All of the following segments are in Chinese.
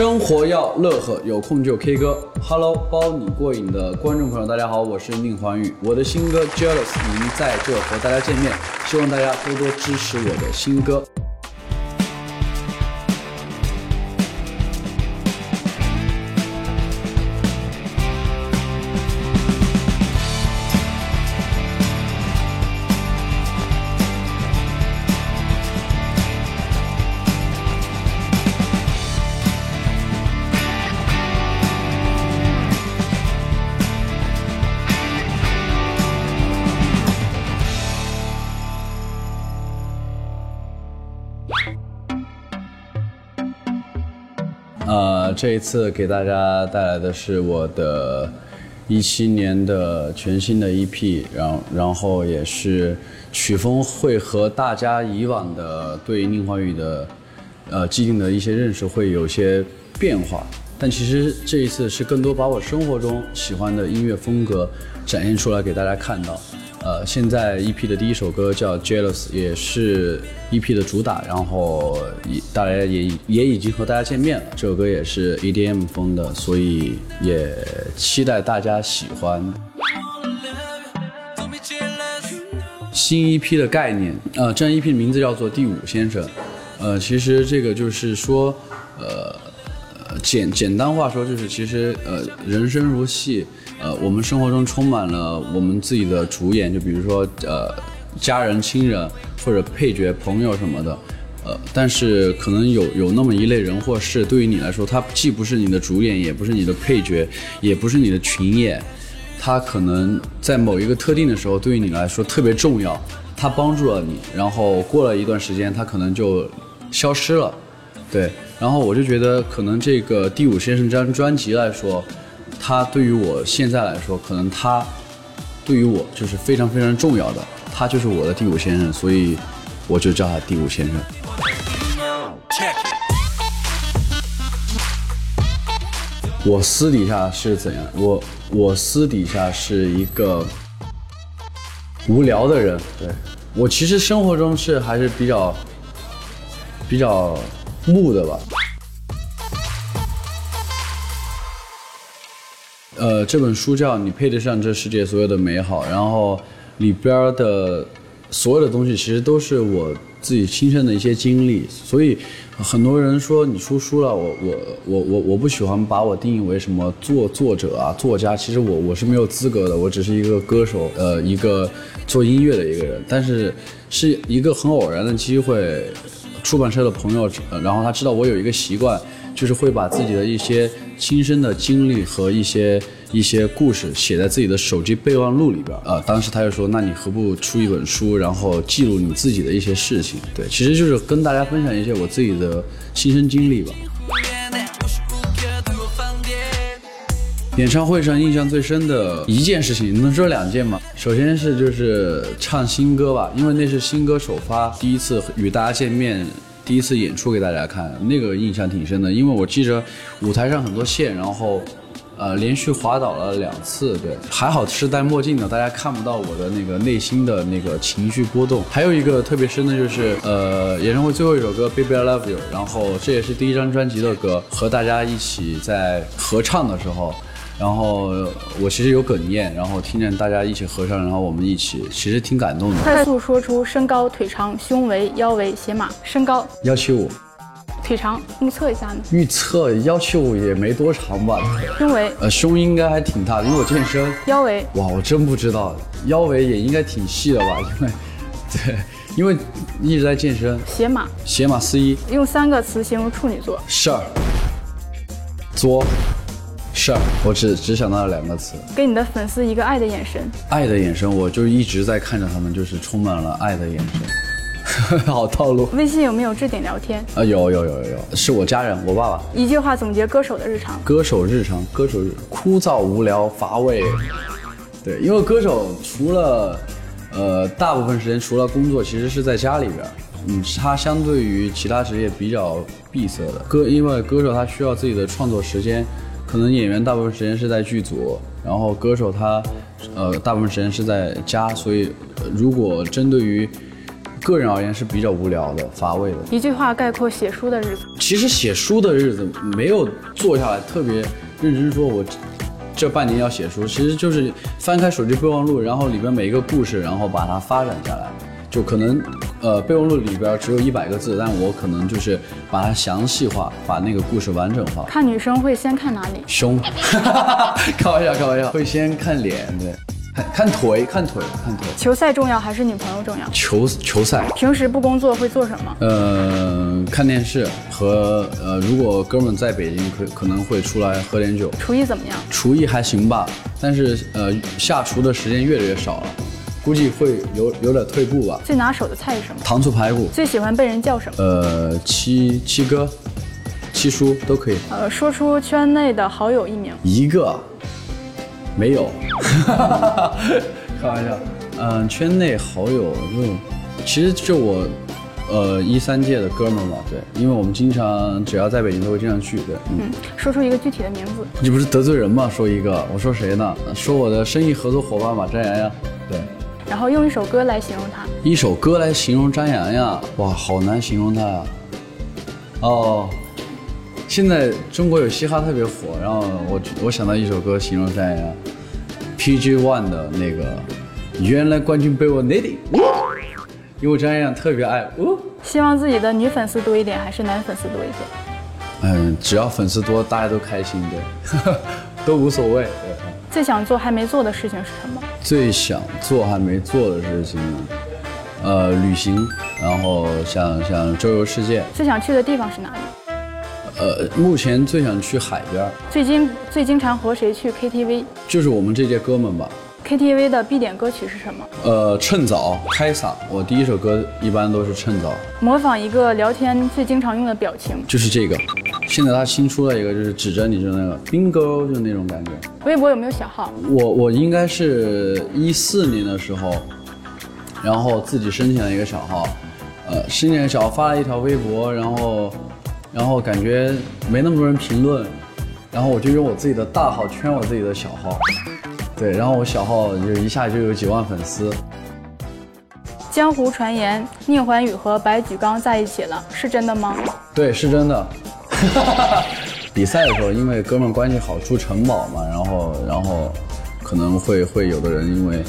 生活要乐呵，有空就 K 歌。Hello，包你过瘾的观众朋友，大家好，我是宁环宇。我的新歌《Jealous》已经在这和大家见面，希望大家多多支持我的新歌。这一次给大家带来的是我的一七年的全新的 EP，然后然后也是曲风会和大家以往的对宁华宇的呃既定的一些认识会有些变化，但其实这一次是更多把我生活中喜欢的音乐风格展现出来给大家看到。呃，现在 EP 的第一首歌叫《Jealous》，也是 EP 的主打，然后也大家也也已经和大家见面了。这首歌也是 EDM 风的，所以也期待大家喜欢。新 EP 的概念，呃，这张 EP 的名字叫做《第五先生》，呃，其实这个就是说，呃。简简单话说就是，其实呃，人生如戏，呃，我们生活中充满了我们自己的主演，就比如说呃，家人、亲人或者配角、朋友什么的，呃，但是可能有有那么一类人或事，对于你来说，他既不是你的主演，也不是你的配角，也不是你的群演，他可能在某一个特定的时候，对于你来说特别重要，他帮助了你，然后过了一段时间，他可能就消失了，对。然后我就觉得，可能这个《第五先生》这张专辑来说，他对于我现在来说，可能他对于我就是非常非常重要的，他就是我的第五先生，所以我就叫他第五先生。我私底下是怎样？我我私底下是一个无聊的人，对我其实生活中是还是比较比较。木的吧，呃，这本书叫《你配得上这世界所有的美好》，然后里边的所有的东西其实都是我自己亲身的一些经历，所以很多人说你出书了，我我我我我不喜欢把我定义为什么作作者啊作家，其实我我是没有资格的，我只是一个歌手，呃，一个做音乐的一个人，但是是一个很偶然的机会。出版社的朋友，然后他知道我有一个习惯，就是会把自己的一些亲身的经历和一些一些故事写在自己的手机备忘录里边。呃，当时他就说：“那你何不出一本书，然后记录你自己的一些事情？”对，其实就是跟大家分享一些我自己的亲身经历吧。演唱会上印象最深的一件事情，能说两件吗？首先是就是唱新歌吧，因为那是新歌首发，第一次与大家见面，第一次演出给大家看，那个印象挺深的。因为我记着舞台上很多线，然后，呃，连续滑倒了两次，对，还好是戴墨镜的，大家看不到我的那个内心的那个情绪波动。还有一个特别深的就是，呃，演唱会最后一首歌《Baby I Love You》，然后这也是第一张专辑的歌，和大家一起在合唱的时候。然后我其实有哽咽，然后听见大家一起合唱，然后我们一起，其实挺感动的。快速说出身高、腿长、胸围、腰围，鞋码。身高幺七五，腿长预测一下呢？预测幺七五也没多长吧。胸围呃胸应该还挺大的，因为我健身。腰围哇，我真不知道，腰围也应该挺细的吧？因为对，因为一直在健身。鞋码鞋码四一，用三个词形容处女座。事儿，作。事儿，我只只想到了两个词，给你的粉丝一个爱的眼神。爱的眼神，我就一直在看着他们，就是充满了爱的眼神。好套路。微信有没有置顶聊天？啊，有有有有有，是我家人，我爸爸。一句话总结歌手的日常。歌手日常，歌手枯燥无聊乏味。对，因为歌手除了，呃，大部分时间除了工作，其实是在家里边。嗯，他相对于其他职业比较闭塞的歌，因为歌手他需要自己的创作时间。可能演员大部分时间是在剧组，然后歌手他，呃，大部分时间是在家，所以如果针对于个人而言是比较无聊的、乏味的。一句话概括写书的日子。其实写书的日子没有坐下来特别认真说，我这半年要写书，其实就是翻开手机备忘录，然后里边每一个故事，然后把它发展下来。就可能，呃，备忘录里边只有一百个字，但我可能就是把它详细化，把那个故事完整化。看女生会先看哪里？胸，开玩笑，开玩笑，会先看脸，对，看看腿，看腿，看腿。球赛重要还是女朋友重要？球球赛。平时不工作会做什么？呃，看电视和呃，如果哥们在北京，可可能会出来喝点酒。厨艺怎么样？厨艺还行吧，但是呃，下厨的时间越来越少了。估计会有有点退步吧。最拿手的菜是什么？糖醋排骨。最喜欢被人叫什么？呃，七七哥，七叔都可以。呃，说出圈内的好友一名。一个，没有。开玩笑。嗯，圈内好友就，其实就我，呃，一三届的哥们嘛，对，因为我们经常只要在北京都会经常聚，对。嗯，说出一个具体的名字。你不是得罪人吗？说一个，我说谁呢？说我的生意合作伙伴吧，张洋洋。对。然后用一首歌来形容他，一首歌来形容张阳阳，哇，好难形容他呀。哦，现在中国有嘻哈特别火，然后我我想到一首歌形容张阳阳，PG One 的那个，原来冠军被我内定，因为张阳阳特别爱哦。希望自己的女粉丝多一点，还是男粉丝多一点？嗯，只要粉丝多，大家都开心，对，都无所谓。最想做还没做的事情是什么？最想做还没做的事情，呃，旅行，然后想想周游世界。最想去的地方是哪里？呃，目前最想去海边。最经最经常和谁去 KTV？就是我们这届哥们吧。KTV 的必点歌曲是什么？呃，趁早开嗓。我第一首歌一般都是趁早。模仿一个聊天最经常用的表情。就是这个。现在他新出了一个，就是指着你，就那个 bingo，就那种感觉。微博有没有小号？我我应该是一四年的时候，然后自己申请了一个小号，呃，申请小号发了一条微博，然后，然后感觉没那么多人评论，然后我就用我自己的大号圈我自己的小号，对，然后我小号就一下就有几万粉丝。江湖传言宁桓宇和白举纲在一起了，是真的吗？对，是真的。比赛的时候，因为哥们关系好，住城堡嘛，然后，然后可能会会有的人因为，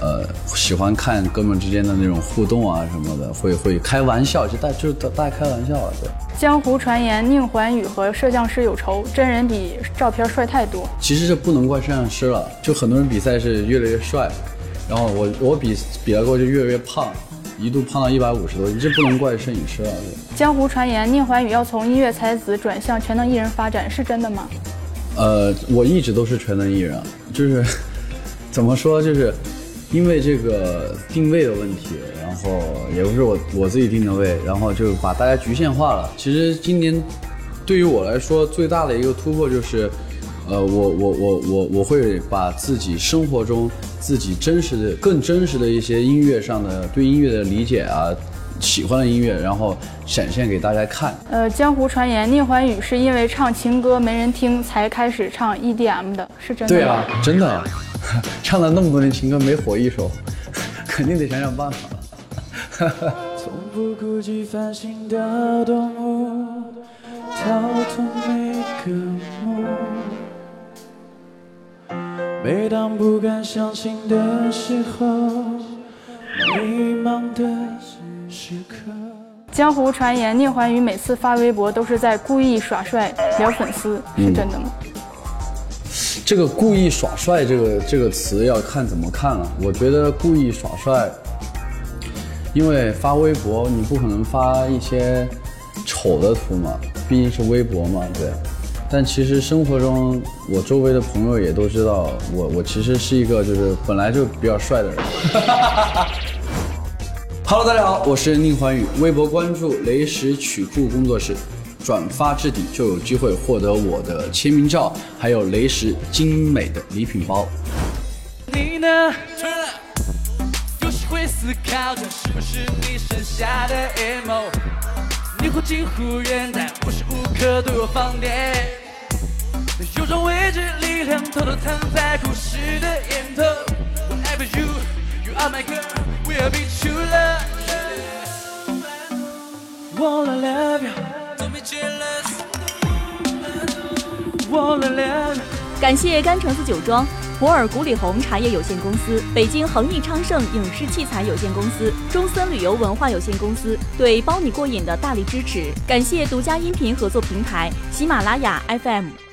呃，喜欢看哥们之间的那种互动啊什么的，会会开玩笑，就大就是大家开玩笑啊，对。江湖传言宁桓宇和摄像师有仇，真人比照片帅太多。其实这不能怪摄像师了，就很多人比赛是越来越帅，然后我我比比了过就越来越胖。一度胖到一百五十多，这不能怪摄影师啊。江湖传言，宁怀宇要从音乐才子转向全能艺人发展，是真的吗？呃，我一直都是全能艺人，就是 怎么说，就是因为这个定位的问题，然后也不是我我自己定的位，然后就把大家局限化了。其实今年对于我来说最大的一个突破就是，呃，我我我我我会把自己生活中。自己真实的、更真实的一些音乐上的对音乐的理解啊，喜欢的音乐，然后展现给大家看。呃，江湖传言聂欢宇是因为唱情歌没人听才开始唱 EDM 的，是真的对啊，真的，唱了那么多年情歌没火一首，肯定得想想办法。从不顾及繁星的动物，逃脱每个每当不敢相信的时候，迷茫的时刻。江湖传言，聂环宇每次发微博都是在故意耍帅撩粉丝，是真的吗？这个“故意耍帅”这个这个词要看怎么看了。我觉得“故意耍帅”，因为发微博你不可能发一些丑的图嘛，毕竟是微博嘛，对。但其实生活中，我周围的朋友也都知道，我我其实是一个就是本来就比较帅的人。Hello，大家好，我是宁环宇，微博关注雷石曲库工作室，转发置顶就有机会获得我的签名照，还有雷石精美的礼品包。你呢？有时会思考着是不是你剩下的 emo，你忽近忽远，但无时无刻都有放电。种未知力量偷偷藏在故事的源头。Whatever you, you are my girl, we'll be true love. wanna love you. Don't be jealous. Wanna love 感谢甘橙子酒庄、博尔古里红茶叶有限公司、北京恒益昌盛影视器材有限公司、中森旅游文化有限公司对包你过瘾的大力支持。感谢独家音频合作平台喜马拉雅 FM。